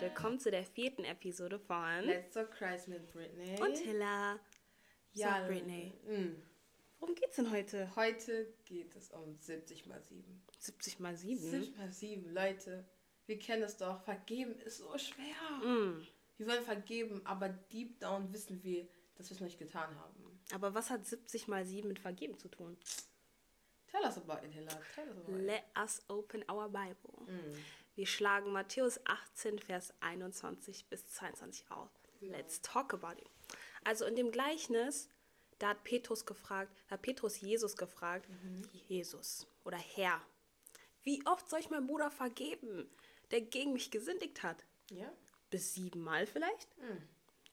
Willkommen zu der vierten Episode von Let's Talk Christ mit Britney. und Hilla. ja, so, Britney. mm. Worum geht's denn heute? Heute geht es um 70 mal 7. 70 mal 7. 70 mal 7, Leute. Wir kennen es doch. Vergeben ist so schwer. Mm. Wir wollen vergeben, aber deep down wissen wir, dass wir es nicht getan haben. Aber was hat 70 mal 7 mit Vergeben zu tun? Tell us about it, Hilla. Tell us about it. Let us open our Bible. Wir schlagen Matthäus 18, Vers 21 bis 22 auf. Let's talk about it. Also in dem Gleichnis, da hat Petrus gefragt, da hat Petrus Jesus gefragt, Jesus oder Herr, wie oft soll ich meinem Bruder vergeben, der gegen mich gesündigt hat? Ja? Bis siebenmal vielleicht?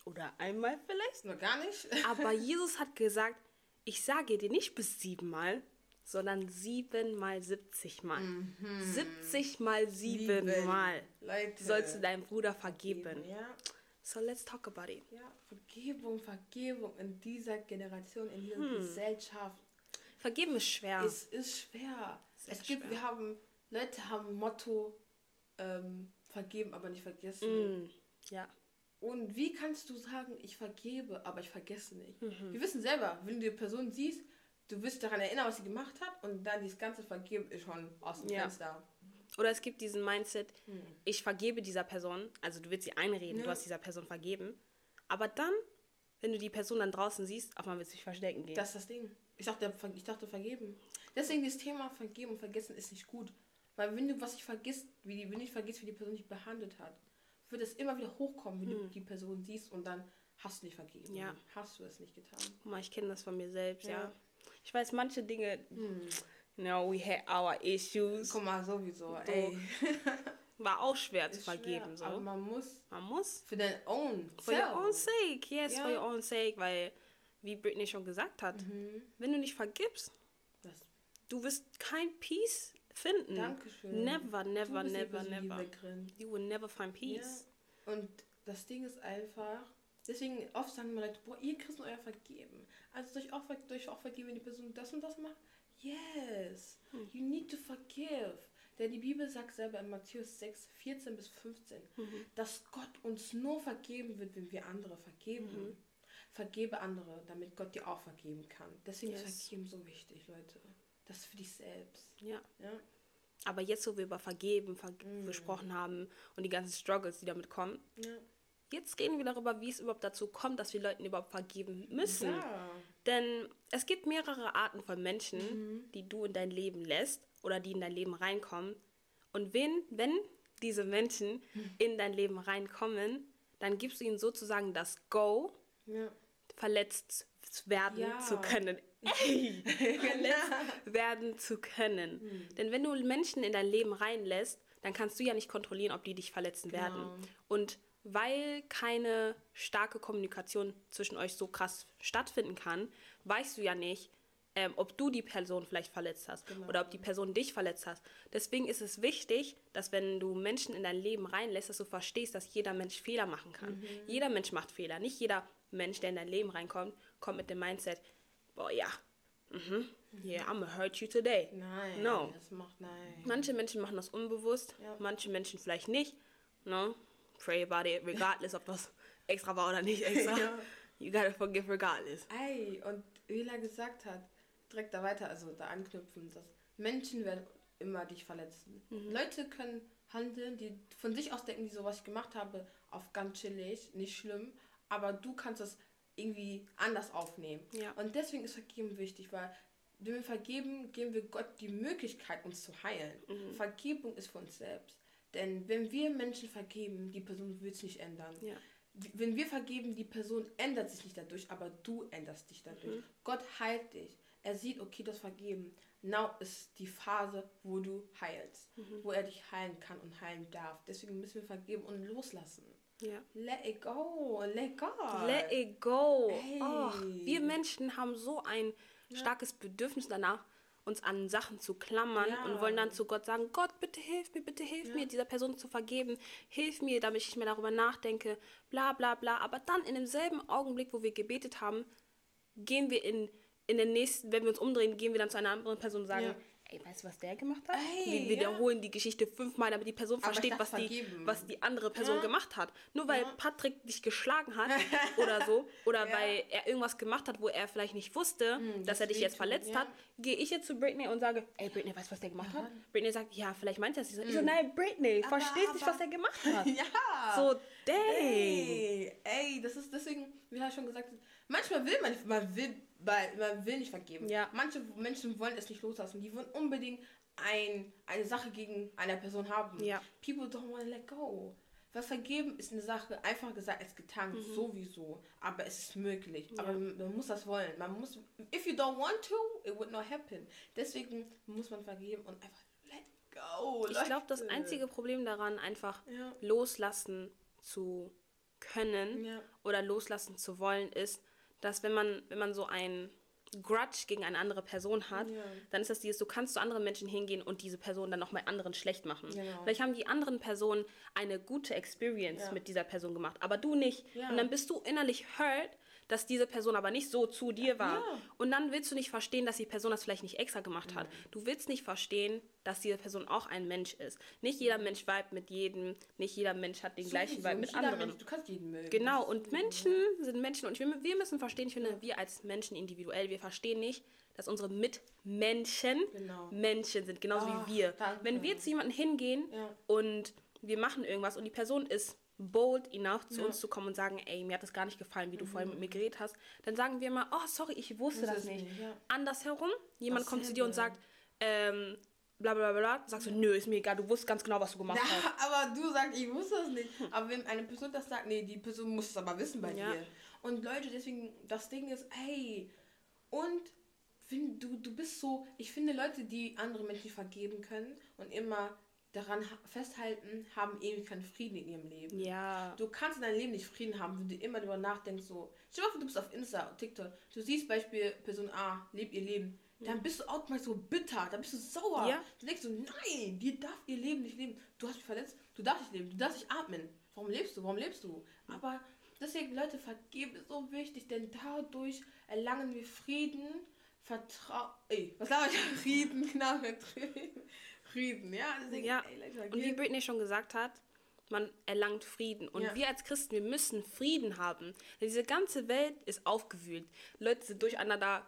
Oder einmal vielleicht? Noch gar nicht. Aber Jesus hat gesagt, ich sage dir nicht bis siebenmal, sondern siebenmal, siebzigmal. Siebzig mal siebenmal Leute. sollst du deinem Bruder vergeben. Ja? So let's talk about it. Ja, Vergebung, Vergebung in dieser Generation, in dieser Hm. Gesellschaft. Vergeben ist schwer. Es ist schwer. Sehr es gibt, schwer. wir haben, Leute haben Motto, ähm, vergeben, aber nicht vergessen. Mm, ja. Und wie kannst du sagen, ich vergebe, aber ich vergesse nicht? Mhm. Wir wissen selber, wenn du die Person siehst, du wirst daran erinnern, was sie gemacht hat und dann dieses ganze Vergeben ist schon aus dem Ja. Fenster. Oder es gibt diesen Mindset, ich vergebe dieser Person, also du willst sie einreden, Ja. du hast dieser Person vergeben, aber dann, wenn du die Person dann draußen siehst, auf einmal willst du dich verstecken gehen. Das ist das Ding. Ich dachte, ich dachte vergeben. Deswegen das Thema vergeben und vergessen ist nicht gut. Weil wenn du was nicht vergisst, wie die, wenn du nicht vergisst, wie die Person dich behandelt hat, wird es immer wieder hochkommen, wenn du die Person siehst und dann hast du nicht vergeben. Hm. Ja. Hast du es nicht getan. Guck mal, ich kenne das von mir selbst, ja. Ja. Hm. Ich weiß, manche Dinge, you know, we had our issues. Guck mal, sowieso, ey. War auch schwer zu Ist vergeben, schwer, Aber so. man muss Man muss. für dein own For your own sake, yes, Ja. for your own sake, weil, wie Britney schon gesagt hat, Mhm. wenn du nicht vergibst, Das, du wirst kein Peace finden. Dankeschön. Never, never, never, never. You will never find peace. Ja. Und das Ding ist einfach, deswegen oft sagen mir Leute, boah, ihr Christen euer vergeben. Also ich auch, ich auch vergeben, wenn die Person das und das macht? Yes, Hm. you need to forgive. Denn die Bibel sagt selber in Matthäus 6, 14 bis 15, Mhm. dass Gott uns nur vergeben wird, wenn wir andere vergeben. Mhm. Vergebe andere, damit Gott dir auch vergeben kann. Deswegen ist Yes. Vergeben so wichtig, Leute. Das ist für dich selbst. Ja. Ja? Aber jetzt, wo wir über Vergeben ver Mhm. gesprochen haben und die ganzen Struggles, die damit kommen, Ja. Jetzt reden wir darüber, wie es überhaupt dazu kommt, dass wir Leuten überhaupt vergeben müssen. Ja. Denn es gibt mehrere Arten von Menschen, Mhm. die du in dein Leben lässt oder die in dein Leben reinkommen. Und wenn, wenn diese Menschen Mhm. in dein Leben reinkommen, dann gibst du ihnen sozusagen das Go, Ja. verletzt werden Ja. zu können. Ey, verletzt werden zu können. Hm. Denn wenn du Menschen in dein Leben reinlässt, dann kannst du ja nicht kontrollieren, ob die dich verletzen Genau. werden. Und weil keine starke Kommunikation zwischen euch so krass stattfinden kann, weißt du ja nicht, ähm, ob du die Person vielleicht verletzt hast Genau. oder ob die Person dich verletzt hat. Deswegen ist es wichtig, dass wenn du Menschen in dein Leben reinlässt, dass du verstehst, dass jeder Mensch Fehler machen kann. Mhm. Jeder Mensch macht Fehler. Nicht jeder Mensch, der in dein Leben reinkommt, kommt mit dem Mindset, boah ja, mhm, yeah, I'm gonna hurt you today. Nein, No. das macht nein. Manche Menschen machen das unbewusst, Ja. manche Menschen vielleicht nicht. No? Pray about it, regardless, ob das extra war oder nicht extra. Ja. You gotta forgive regardless. Ey, und wie er gesagt hat, direkt da weiter, also da anknüpfen, dass Menschen werden immer dich verletzen. Mhm. Leute können handeln, die von sich aus denken, die so, was ich gemacht habe, auf ganz chillig, nicht schlimm, aber du kannst es irgendwie anders aufnehmen. Ja. Und deswegen ist Vergeben wichtig, weil wenn wir vergeben, geben wir Gott die Möglichkeit, uns zu heilen. Mhm. Vergebung ist für uns selbst. Denn wenn wir Menschen vergeben, die Person wird es nicht ändern. Ja. Wenn wir vergeben, die Person ändert sich nicht dadurch, aber du änderst dich dadurch. Gott heilt dich. Er sieht, okay, das Vergeben. Now ist die Phase, wo du heilst. Wo er dich heilen kann und heilen darf. Deswegen müssen wir vergeben und loslassen. Ja. Let it go. Let go. Let it go. Ey. Oh, wir Menschen haben so ein starkes Bedürfnis danach, uns an Sachen zu klammern Ja. und wollen dann zu Gott sagen, Gott, bitte hilf mir, bitte hilf mir, dieser Person zu vergeben. Hilf mir, damit ich nicht mehr darüber nachdenke, bla bla bla. Aber dann in demselben Augenblick, wo wir gebetet haben, gehen wir in, in den nächsten, wenn wir uns umdrehen, gehen wir dann zu einer anderen Person und sagen, Ja. Ey, weißt du, was der gemacht hat? Ey, wir ja. wiederholen die Geschichte fünfmal, damit die Person Aber versteht, was die, was die andere Person Ja. gemacht hat. Nur weil Ja. Patrick dich geschlagen hat oder so, oder Ja. weil er irgendwas gemacht hat, wo er vielleicht nicht wusste, dass das er dich jetzt verletzt ja. hat, gehe ich jetzt zu Britney und sage, ey, Britney, weißt du, was der gemacht hat? Britney sagt, ja, vielleicht meint er es nicht so. Ich so, nein, Britney, Aber- verstehst nicht, aber- was er gemacht hat. ja. So, dang. Ey, ey, das ist deswegen, wie er schon gesagt hat, manchmal will man, man will, man will nicht vergeben. Ja. Manche Menschen wollen es nicht loslassen. Die wollen unbedingt ein, eine Sache gegen eine Person haben. Ja. People don't want to let go. Weil vergeben ist eine Sache, einfach gesagt als getan, Mhm. sowieso. Aber es ist möglich. Aber man muss das wollen. Man muss, if you don't want to, it would not happen. Deswegen muss man vergeben und einfach let go. Ich glaube, das Leute. einzige Problem daran, einfach Ja. loslassen zu können Ja. oder loslassen zu wollen, ist, dass wenn man, wenn man so ein Grudge gegen eine andere Person hat, Ja. dann ist das dieses, du kannst zu anderen Menschen hingehen und diese Person dann nochmal anderen schlecht machen. Genau. Vielleicht haben die anderen Personen eine gute Experience Ja. mit dieser Person gemacht, aber du nicht. Ja. Und dann bist du innerlich hurt, dass diese Person aber nicht so zu dir war. Ja. Und dann willst du nicht verstehen, dass die Person das vielleicht nicht extra gemacht hat. Du willst nicht verstehen, dass diese Person auch ein Mensch ist. Nicht jeder Mensch vibe mit jedem, nicht jeder Mensch hat den gleichen Sowieso, Vibe mit anderen. Mensch, du kannst jeden mögen. Genau, und. Menschen sind Menschen und wir, wir müssen verstehen, ich finde, wir als Menschen individuell, wir verstehen nicht, dass unsere Mitmenschen Genau. Menschen sind, genauso Ah, wie wir. danke. Wenn wir zu jemandem hingehen Ja. und wir machen irgendwas und die Person ist bold enough, zu Ja. Mhm. uns zu kommen und sagen, ey, mir hat das gar nicht gefallen, wie du vorhin mit mir geredet hast, dann sagen wir immer, oh, sorry, ich wusste das es nicht. nicht, ja. Andersherum, jemand kommt zu dir und sagt, ähm, bla bla bla sagst du, nö, ist mir egal, du wusstest ganz genau, was du gemacht hast. Ja, aber du sagst, ich wusste das nicht. Aber wenn eine Person das sagt, nee, die Person muss es aber wissen bei Ja. dir. Und Leute, deswegen, das Ding ist, hey, und wenn du, du bist so, ich finde Leute, die andere Menschen vergeben können und immer daran ha- festhalten, haben ewig keinen Frieden in ihrem Leben. Ja. Du kannst in deinem Leben nicht Frieden haben, wenn du immer darüber nachdenkst, so, stell dir mal vor, du bist auf Insta, TikTok, du siehst Beispiel Person A, lebt ihr Leben, dann bist du automatisch so bitter, dann bist du sauer. Ja. Du denkst so, nein, die darf ihr Leben nicht leben. Du hast mich verletzt, du darfst nicht leben, du darfst nicht atmen. Warum lebst du? Warum lebst du? Aber deswegen, Leute, vergeben ist so wichtig, denn dadurch erlangen wir Frieden, Vertrauen. Ey, was glaube ich? Frieden, genau, Frieden. Frieden, ja. Deswegen, Ja, ey, Leute, und wie. Britney schon gesagt hat, man erlangt Frieden. Und Ja. wir als Christen, wir müssen Frieden haben. Denn diese ganze Welt ist aufgewühlt. Leute sind durcheinander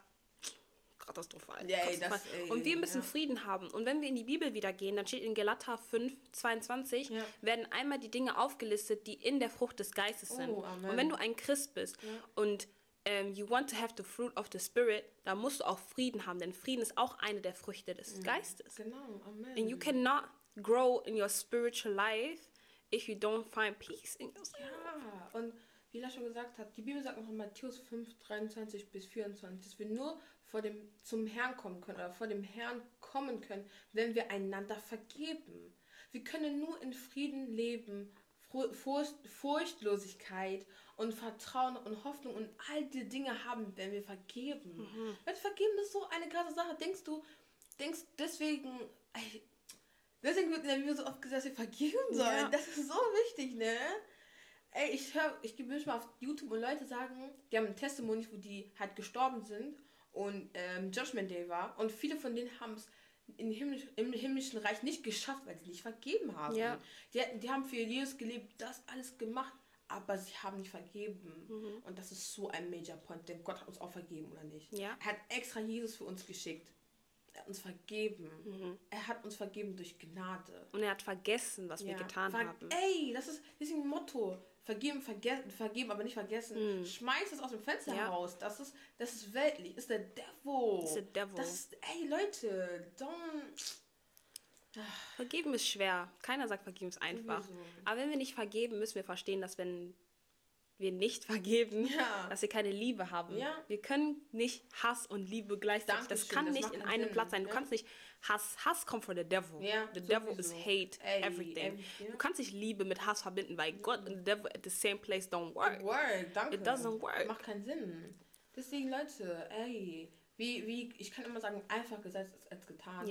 katastrophal. Ey, katastrophal. das, ey, und wir müssen ja. Frieden haben. Und wenn wir in die Bibel wieder gehen, dann steht in Galater 5, 22, Ja. werden einmal die Dinge aufgelistet, die in der Frucht des Geistes sind. Oh, und wenn du ein Christ bist und ähm, you want to have the fruit of the Spirit, dann musst du auch Frieden haben. Denn Frieden ist auch eine der Früchte des Geistes. Genau, Amen. And you cannot grow in your spiritual life if you don't find peace in yourself. Ja, und wie er schon gesagt hat, die Bibel sagt noch in Matthäus 5, 23 bis 24, dass wir nur vor dem, zum Herrn kommen können oder vor dem Herrn kommen können, wenn wir einander vergeben. Wir können nur in Frieden leben, Furcht, Furchtlosigkeit und Vertrauen und Hoffnung und all die Dinge haben, wenn wir vergeben. Weil vergeben ist so eine krasse Sache. Denkst du, denkst deswegen, deswegen wird in der Bibel so oft gesagt, dass wir vergeben sollen. Ja. Das ist so wichtig, ne? Ey, ich höre, ich gebe mich mal auf YouTube und Leute sagen, die haben ein Testimony, wo die halt gestorben sind und ähm, Judgment Day war und viele von denen haben es im, Himmlisch, im himmlischen Reich nicht geschafft, weil sie nicht vergeben haben. Ja. Die, die haben für Jesus gelebt, das alles gemacht, aber sie haben nicht vergeben. Mhm. Und das ist so ein Major Point, denn Gott hat uns auch vergeben, oder nicht? Ja. Er hat extra Jesus für uns geschickt. Er hat uns vergeben. Mhm. Er hat uns vergeben durch Gnade. Und er hat vergessen, was wir Ja. getan Ver- haben. Ey, das ist deswegen ein Motto. Vergeben, vergessen, vergeben, aber nicht vergessen. Schmeiß es aus dem Fenster. Ja. heraus. Das ist, das ist weltlich. Ist der Devil. Ist der Devil. Das ist, ey, Leute, don't. Vergeben ist schwer. Keiner sagt, vergeben ist einfach. Aber wenn wir nicht vergeben, müssen wir verstehen, dass wenn wir nicht vergeben, Ja. dass wir keine Liebe haben. Ja. Wir können nicht Hass und Liebe gleichzeitig. das Dankeschön, kann das nicht in einem Sinn, Platz sein. Du ja. kannst nicht Hass. Hass kommt von the devil. Ja, the devil is sowieso. hate, Ey, everything. every- ja. Du kannst nicht Liebe mit Hass verbinden, weil Gott und the devil at the same place don't work. Work, danke. It doesn't work. Macht keinen Sinn. Deswegen, Leute, ey, wie, wie, ich kann immer sagen, einfach gesagt als, als getan.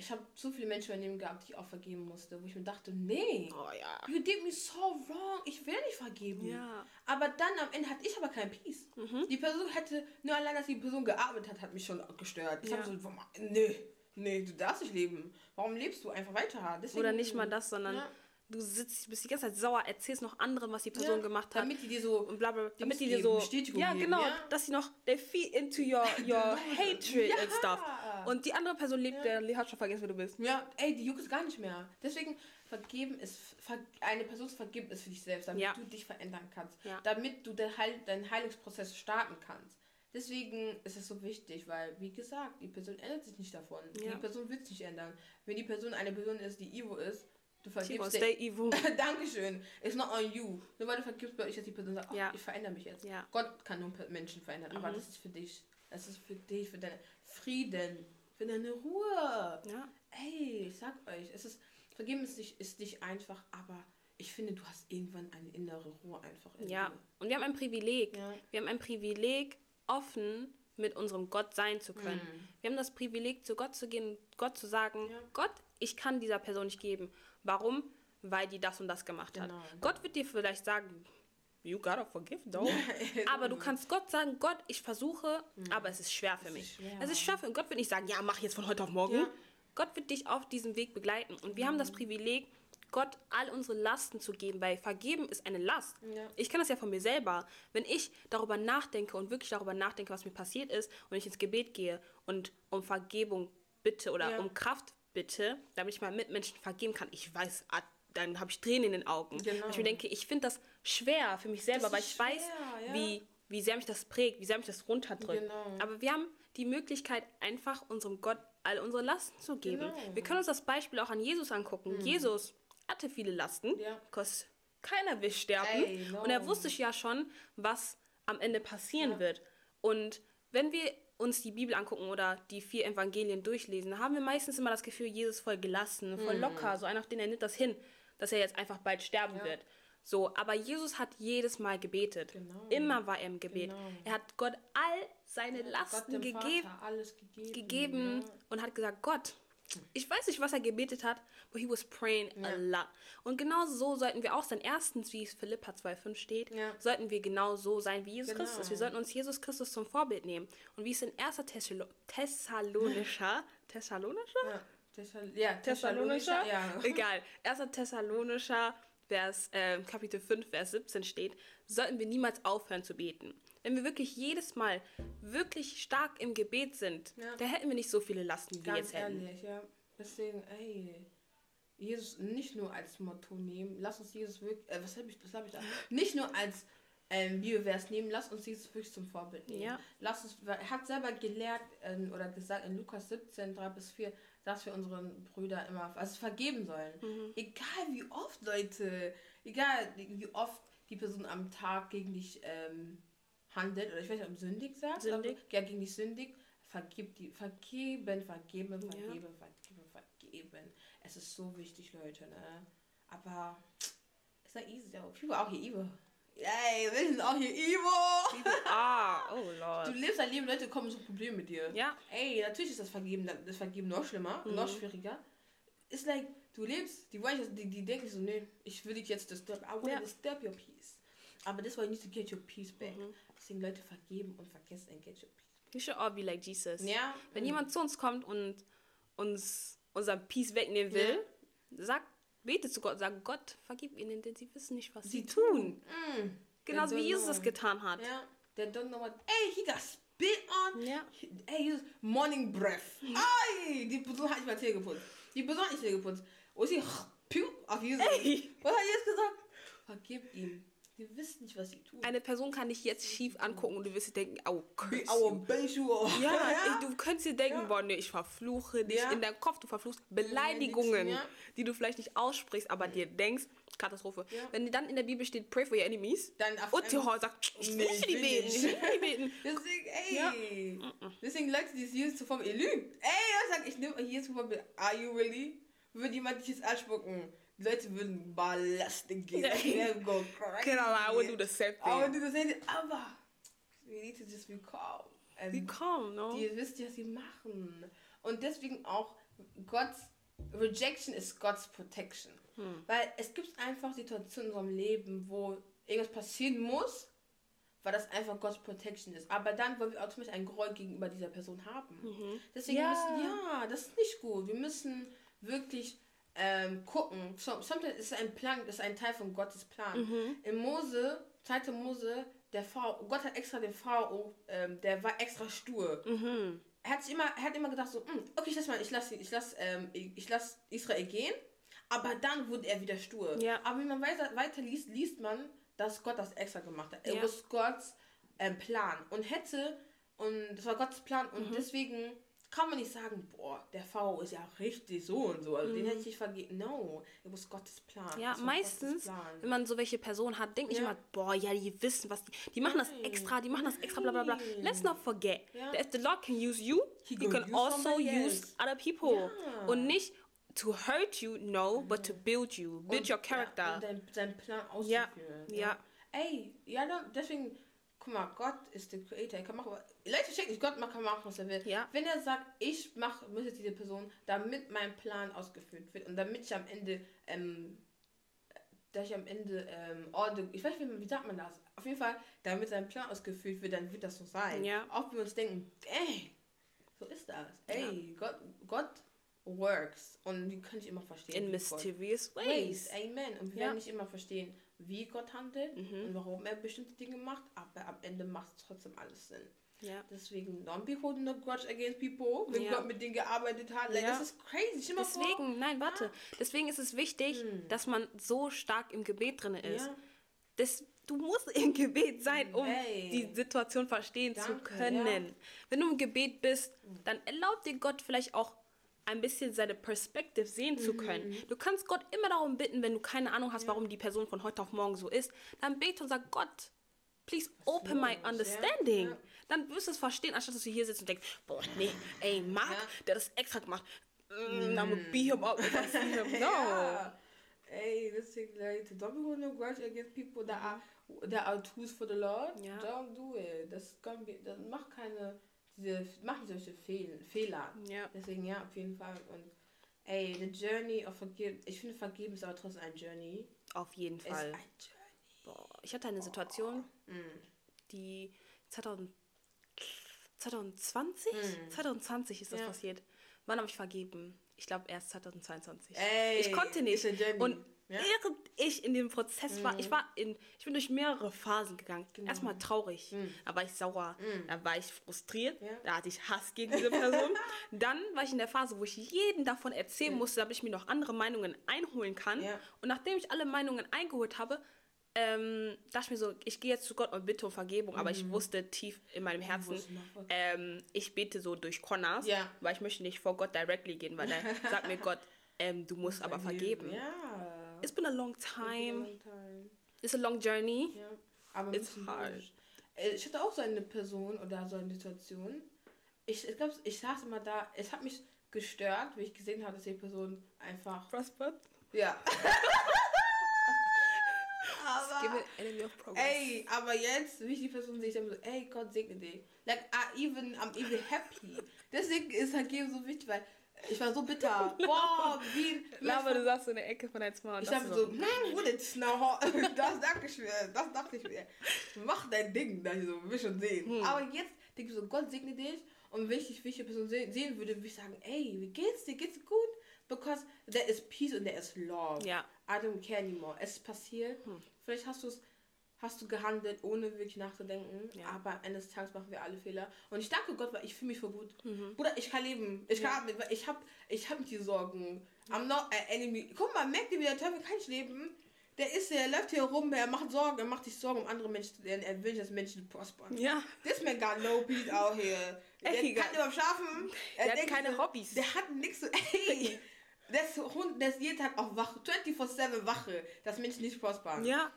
Ja. Ich habe so viele Menschen in meinem Leben gehabt, die ich auch vergeben musste, wo ich mir dachte, nee, Oh ja. you did me so wrong, ich will nicht vergeben. Ja. Aber dann am Ende hatte ich aber keinen Peace. Die Person hätte, nur allein, dass die Person gearbeitet hat, hat mich schon gestört. Ich Ja. habe so, nee, nee, du darfst nicht leben. Warum lebst du einfach weiter? Deswegen, Oder nicht mal das, sondern ja. du sitzt, bist die ganze Zeit sauer, erzählst noch anderen, was die Person ja, gemacht hat. Damit die dir so und bla bla, damit die dir so ja genau, ja? dass sie noch they feed into your your hatred and stuff. Und die andere Person lebt, der hat schon vergessen, wer du bist. Ja, ey, die juckt es gar nicht mehr. Deswegen vergeben ist eine Person zu vergeben ist für dich selbst, damit du dich verändern kannst, damit du den Heil, deinen Heilungsprozess starten kannst. Deswegen ist es so wichtig, weil, wie gesagt, die Person ändert sich nicht davon. Ja. Die Person wird sich nicht ändern. Wenn die Person eine Person ist, die Evo ist, du vergibst stay evil. Dankeschön. It's not on you. Nur weil du vergibst, weil ich, dass die Person sagt, oh, ja. ich verändere mich jetzt. Ja. Gott kann nur Menschen verändern, mhm. aber das ist für dich. Das ist für dich, für deinen Frieden, für deine Ruhe. Ja. Ey, ich sag euch, es ist, vergeben ist nicht, ist nicht einfach, aber ich finde, du hast irgendwann eine innere Ruhe einfach. ja, dir. und wir haben ein Privileg. Ja. Wir haben ein Privileg, offen mit unserem Gott sein zu können. Mhm. Wir haben das Privileg, zu Gott zu gehen, Gott zu sagen, ja. Gott, ich kann dieser Person nicht geben. Warum? Weil die das und das gemacht genau. hat. Gott wird dir vielleicht sagen, you gotta forgive, though. aber du kannst Gott sagen, Gott, ich versuche, mhm. aber es ist schwer für mich. Ist schwer. Es ist schwer für mich. Gott wird nicht sagen, ja, mach jetzt von heute auf morgen. Ja. Gott wird dich auf diesem Weg begleiten. Und wir mhm. haben das Privileg, Gott all unsere Lasten zu geben, weil vergeben ist eine Last. Ja. Ich kann das ja von mir selber. Wenn ich darüber nachdenke und wirklich darüber nachdenke, was mir passiert ist und ich ins Gebet gehe und um Vergebung bitte oder ja. um Kraft bitte, damit ich mal Mitmenschen vergeben kann, ich weiß, dann habe ich Tränen in den Augen. Genau. ich mir denke, ich finde das schwer für mich selber, weil ich schwer, weiß, ja. wie, wie sehr mich das prägt, wie sehr mich das runterdrückt. Genau. Aber wir haben die Möglichkeit, einfach unserem Gott all unsere Lasten zu geben. Genau. Wir können uns das Beispiel auch an Jesus angucken. Mhm. Jesus hatte viele Lasten, ja. keiner will sterben. Ey, no. Und er wusste ja schon, was am Ende passieren ja. wird. Und wenn wir uns die Bibel angucken oder die vier Evangelien durchlesen, haben wir meistens immer das Gefühl, Jesus voll gelassen, voll mhm. locker, so einfach, den er nimmt das hin, dass er jetzt einfach bald sterben ja. wird. So, aber Jesus hat jedes Mal gebetet. Genau. Immer war er im Gebet. Genau. Er hat Gott all seine Lasten gegeben, gegeben, gegeben ja. und hat gesagt, Gott, ich weiß nicht, was er gebetet hat, but he was praying ja. a lot. Und genau so sollten wir auch sein. Erstens, wie es Philippa 2,5 steht, ja. sollten wir genau so sein wie Jesus genau. Christus. Wir sollten uns Jesus Christus zum Vorbild nehmen. Und wie es in 1. Thessalo Thessalonischer, Thessalonischer? Ja, Thessal ja Thessalonischer, ja. egal, 1. Thessalonischer, Vers, äh, Kapitel 5, Vers 17 steht, sollten wir niemals aufhören zu beten wenn wir wirklich jedes Mal wirklich stark im Gebet sind, ja. da hätten wir nicht so viele Lasten, wie Ganz wir jetzt hätten. Ehrlich, ja. Deswegen, ey, Jesus nicht nur als Motto nehmen, lass uns Jesus wirklich, äh, was habe ich, was habe ich da? Nicht nur als ähm, Bibelvers nehmen, lass uns Jesus wirklich zum Vorbild nehmen. Ja. Lass uns, er hat selber gelehrt ähm, oder gesagt in Lukas 17, 3 bis 4, dass wir unseren Brüdern immer also vergeben sollen. Mhm. Egal wie oft, Leute, egal wie oft die Person am Tag gegen dich ähm, handelt, oder ich weiß nicht, ob sündig sagt, sündig. Aber, ja, gegen die sündig, vergib die, vergeben, vergeben, vergeben, ja. vergeben, vergeben. Es ist so wichtig, Leute, ne? Aber ist ja easy, though. People auch hier evil. Ey, wir sind auch hier evil. Ah, oh Lord. Du lebst dein Leben, Leute kommen so Probleme mit dir. Ja. Ey, natürlich ist das Vergeben, das Vergeben noch schlimmer, mhm. noch schwieriger. Ist like, du lebst, die wollen die, die denken so, nee, ich will dich jetzt disturb, I want ja. disturb your peace. Aber das war you need to get your peace back. Mhm. Deswegen Leute vergeben und vergessen and get your peace. We should all be like Jesus. Ja. Wenn mhm. jemand zu uns kommt und uns unser Peace wegnehmen will, ja. sag, bete zu Gott, sag Gott, vergib ihnen, denn sie wissen nicht, was sie, sie tun. Mhm. Genauso wie Jesus es getan hat. Ja. They don't know what. Ey, he got spit on. Ja. Ey, morning breath. Mhm. Ey, die Person hat nicht mal Zähne geputzt. Die Person hat nicht Zähne geputzt. Und sie auf Jesus. Ey. Was hat Jesus gesagt? Vergib ihm wir wissen nicht, was sie tun. Eine Person kann dich jetzt schief angucken und du wirst dir denken, oh, Ja, ja. du könntest dir denken, ja. boah, nee, ich verfluche dich ja. in deinem Kopf. Du verfluchst Beleidigungen, ja. die du vielleicht nicht aussprichst, aber dir denkst, Katastrophe. Wenn dann in der Bibel steht, pray for your enemies, dann und die sagt, ich will nicht die beten, ich will die beten. Deswegen, ey, deswegen Leute, die Jesus zu Form, ihr lügt. Ey, was sag ich, nehme Jesus zu Form, are you really? Würde jemand dich jetzt anspucken? Leute würden ballastig gehen. go Genau, I would do the same thing. I would do the same thing. Aber we need to just be calm. And be calm, no? Die wisst ja, was sie machen. Und deswegen auch Gott's Rejection ist Gott's Protection. Hm. Weil es gibt einfach Situationen in unserem Leben, wo irgendwas passieren muss, weil das einfach Gottes Protection ist. Aber dann wollen wir automatisch einen Groll gegenüber dieser Person haben. Deswegen Ja. müssen, ja, das ist nicht gut. Wir müssen wirklich ähm, gucken. So, sometimes ist ein Plan, ist ein Teil von Gottes Plan. In Mose, zweite Mose, der Pharao, Gott hat extra den Pharao, ähm, der war extra stur. Er hat sich immer, er hat immer gedacht so, "Hm, okay, ich lass mal, ich lass, ich lass, ähm, ich lass Israel gehen. Aber dann wurde er wieder stur. Ja. Aber wenn man weiter, weiter liest, liest man, dass Gott das extra gemacht hat. Ja. was Gottes ähm, Plan. Und hätte, und das war Gottes Plan. Und Mhm. deswegen kann man nicht sagen, boah, der Pharao ist ja richtig so und so. Also den hätte ich nicht vergeben. No, it was Gottes Plan. Mhm. Ja, meistens, Plan. wenn man so welche Personen hat, denkt Ja. immer, boah, ja, die wissen, was die, die machen das Nein. extra, die machen das extra, bla bla bla. Let's not forget, Ja. that if the Lord can use you, He he can use also use other people. Ja. Und nicht to hurt you, no, but to build you, build Und- your character. Ja, und dein, seinen Plan Ja, auszuführen. ja. Ey, ja, deswegen, guck mal, Gott ist der Creator. Er kann machen, Leute, nicht, Gott kann machen, was er will. Ja. Wenn er sagt, ich mache jetzt diese Person, damit mein Plan ausgeführt wird und damit ich am Ende, ähm, dass ich am Ende, ähm, the, ich weiß nicht, wie sagt man das? Auf jeden Fall, damit sein Plan ausgeführt wird, dann wird das so sein. Ja. Auch wenn wir uns denken, ey, so ist das. Ey, Gott, Gott works. Und wir können nicht immer verstehen. In Gott- mysterious Ways. ways. Amen. Und wir Ja. werden nicht immer verstehen, wie Gott handelt Mhm. und warum er bestimmte Dinge macht, aber am Ende macht es trotzdem alles Sinn. Ja. Deswegen, don't be holding no grudge against people, wenn Ja. Gott mit denen gearbeitet hat. Like, Ja. Das ist crazy. Mal vor. Deswegen, nein, warte. Deswegen ist es wichtig, dass man so stark im Gebet drin ist. Ja. Das, du musst im Gebet sein, um Ey. die Situation verstehen zu Danke, können. ja. Wenn du im Gebet bist, dann erlaubt dir Gott vielleicht auch ein bisschen seine Perspektive sehen zu können. Mhm. Du kannst Gott immer darum bitten, wenn du keine Ahnung hast, warum die Person von heute auf morgen so ist, dann bete und sag Gott, please open my los, ja? understanding. Ja. Dann wirst du es verstehen, anstatt dass du hier sitzt und denkst, boah, nee, ey, Mark, Ja. der das extra gemacht. Mm, I'm gonna beat him up him. No. Ja. Ey, deswegen, Leute, don't be holding no grudge against people that are, that are tools for the Lord. Ja. Don't do it. Das, kann, be- das macht keine, diese, mach nicht solche Fehl, Fehler. Ja. Deswegen ja, auf jeden Fall. Und ey, the journey of forgive. Ich finde, vergeben ist aber trotzdem ein Journey. Auf jeden Ist Fall. ein Journey. Boah, ich hatte eine Situation, Mm. die 2000, 2020? 2020 ist das Ja. passiert. Wann habe ich vergeben? Ich glaube erst 2022. Ey, ich konnte nicht. ist. Und Ja. während ich in dem Prozess war, ich war in, ich bin durch mehrere Phasen gegangen. Erstmal traurig, da war ich sauer, da war ich frustriert, Ja. da hatte ich Hass gegen diese Person. Dann war ich in der Phase, wo ich jeden davon erzählen musste, damit ich mir noch andere Meinungen einholen kann. Ja. Und nachdem ich alle Meinungen eingeholt habe, ähm, dachte ich mir so, ich gehe jetzt zu Gott und bitte um Vergebung, aber ich wusste tief in meinem Herzen, ähm, ich bete so durch Connors, Ja. weil ich möchte nicht vor Gott directly gehen, weil er sagt mir Gott, ähm, du musst aber vergeben. Ja. It's been a long It's been a time. long time. It's a long journey. Ja. Aber It's hard. durch. Äh, Ich hatte auch so eine Person oder so eine Situation. Ich, ich glaube, ich saß immer da. Es hat mich gestört, wie ich gesehen habe, dass die Person einfach. Prospered. Ja. Aber. Ey, aber jetzt, wie ich die Person sehe, ich denke so, ey, Gott segne dich. Like, I even, I'm even happy. Deswegen ist Vergeben so wichtig, weil ich war so bitter. Boah, wie. Lava, du sagst so in der Ecke von deinem und Ich dachte dachte so, hm, what it's now? Das dachte ich mir, das dachte ich mir. Mach dein Ding, da ich so, will schon sehen. Aber jetzt denke ich so, Gott segne dich. Und wenn ich welche Person se sehen würde, würde ich sagen, ey, wie geht's dir? Geht's dir gut? Because there is peace and there is love. Ja. I don't care anymore. Es ist passiert. Vielleicht hast du es hast du gehandelt, ohne wirklich nachzudenken. Ja. Aber des Tages machen wir alle Fehler. Und ich danke Gott, weil ich fühle mich voll gut. Bruder, ich kann leben. Ich kann weil ich habe ich hab die Sorgen. I'm not an enemy. Guck mal, merkt ihr, wie der Teufel kann ich leben? Der ist, der läuft hier rum, er macht Sorgen, er macht sich Sorgen um andere Menschen, denn er will, dass Menschen prospern. Ja. This man got no peace out here. Der Ey, kann überhaupt schaffen. Er Der hat keine so, Hobbys. Der hat nichts zu. Ey, der ist, Hund, der ist jeden Tag auf Wache, 24-7 Wache, dass Menschen nicht prospern. Ja.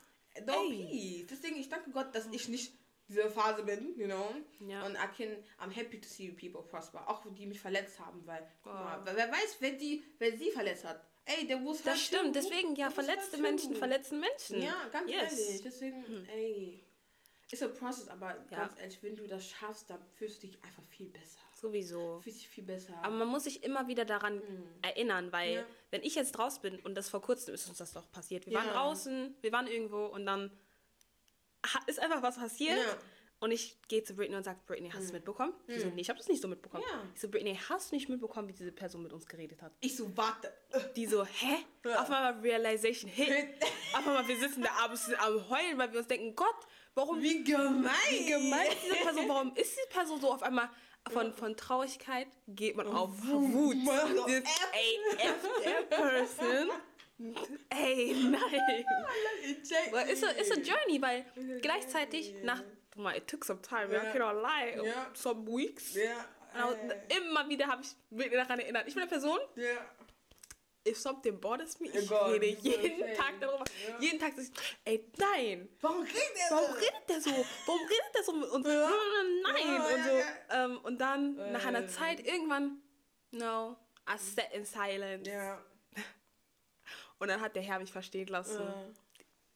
No peace. Deswegen, ich danke Gott, dass ich nicht diese Phase bin, you know. Ja. Und I can, I'm happy to see people prosper. Auch die mich verletzt haben, weil, Oh. mal, wer weiß, wer die, wer sie verletzt hat. Ey, der muss Das stimmt. Deswegen, ja, verletzte Menschen verletzen Menschen. Ja, ganz yes. Hm. ehrlich. Deswegen, ey. Ist ein Prozess, aber Ja. ganz ehrlich, wenn du das schaffst, dann fühlst du dich einfach viel besser. Sowieso. Fühlst dich viel besser. Aber man muss sich immer wieder daran erinnern, weil. Ja. wenn ich jetzt raus bin und das vor kurzem ist uns das doch passiert. Wir Ja. waren draußen, wir waren irgendwo und dann ist einfach was passiert. Ja. Und ich gehe zu Britney und sage, Britney, hast du es mitbekommen? Sie so, nee, ich habe das nicht so mitbekommen. Ich so, Britney, hast du nicht mitbekommen, wie diese Person mit uns geredet hat? Ich so, warte. Die so, hä? Auf einmal Realization Hit. Auf einmal, wir sitzen da abends am Heulen, weil wir uns denken, Gott, warum Wie gemein. wie gemein ist diese Person? Warum ist diese Person so auf einmal von, von Traurigkeit geht man auf Wut? Dieses, F. ey, nein. But it's a, it's a journey, weil gleichzeitig nach, mal, it took some time, Ja. I cannot lie, Ja. some weeks. Ja. Und äh, immer wieder habe ich mich daran erinnert. Ich bin eine Person, Ja. If something bothers me, ich Gott, rede so jeden same. Tag darüber. Ja. Jeden Tag ich, ey, nein. Warum redet er Warum so? redet der so? Warum redet der so mit uns? Ja. Nein. Ja, und, ja, so. Ähm, und dann, nach einer Äh. Zeit, irgendwann, no, I sat in silence. Ja. Und dann hat der Herr mich verstehen lassen. Ja.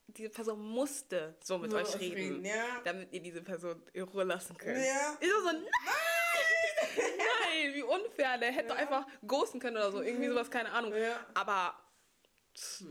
Diese Person musste so mit So euch reden, reden, damit ihr diese Person in Ruhe lassen könnt. Ja. Ich war so, nein! Nein, wie unfair. Der hätte doch einfach ghosten können oder so. Irgendwie sowas, keine Ahnung. Ja. Aber,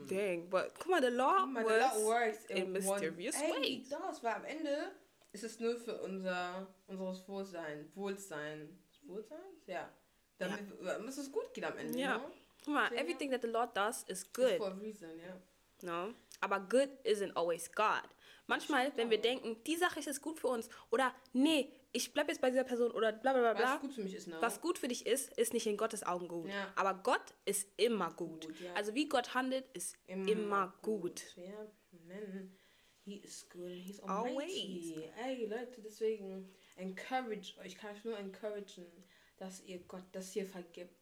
dang, but, guck mal, the law mal, works that works in mysterious one, Ey, ways. das war am Ende ist es nur für unser unseres Wohlsein, Wohlsein, Wohlsein? Ja. Damit ja. es es gut geht am Ende. Ja. Ne? Guck mal, Ja. everything that the Lord does is Good. For a reason, ja. No? Aber good isn't always God. Manchmal, wenn wir denken, die Sache ist jetzt gut für uns oder nee, ich bleib jetzt bei dieser Person oder bla bla bla bla. Was gut für mich ist, ne? Was gut für dich ist, ist nicht in Gottes Augen gut. Ja. Aber Gott ist immer gut. Gut, ja. Also wie Gott handelt, ist immer, gut. Ja, man. He is good he's Always. almighty. Ey, Leute, deswegen encourage euch, kann ich nur encouragen, dass ihr Gott, dass ihr vergibt.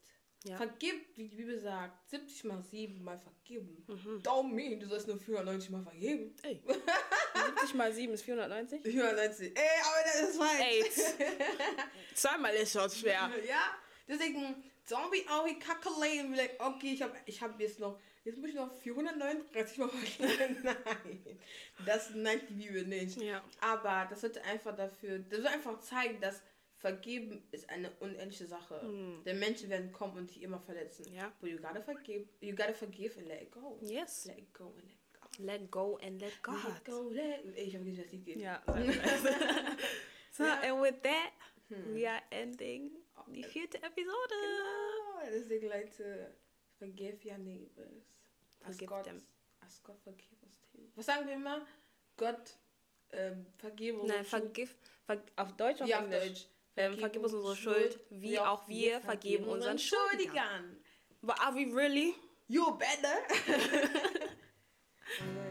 Ja. Vergibt, wie die Bibel sagt, 70 mal 7 mal vergeben. Mhm. Daumen, du sollst nur 490 mal vergeben. Ey. 70 mal 7 ist 490. 490. Ey, aber das ist falsch. Ey, zweimal ist schon schwer. Ja, deswegen, be always calculating, be like, okay, ich habe ich hab jetzt noch, jetzt muss ich noch 439 mal vergeben. Nein, das neigt die Bibel nicht. Ja. Aber das wird einfach dafür, das wird einfach zeigen, dass Vergeben ist eine unendliche Sache. Denn Menschen werden kommen und dich immer verletzen. Ja. But you gotta forgive, you gotta forgive and let it go. Yes. Let it go and let it go. Let go and let God. Let go, let Ich habe nicht, was die geht. Ja. so, and with that, we are ending die vierte Episode. Genau, deswegen Leute, forgive your neighbors. As Forgive God, them. as God forgive us too. Was sagen wir immer? Gott, ähm, vergib uns. Nein, vergif, ver, auf Deutsch auf Ja, auf Englisch. Deutsch. Ähm, vergib uns unsere Schuld, wie auch wir vergeben unseren Schuldigern. Schuldigern. But are we really? You better. Yeah.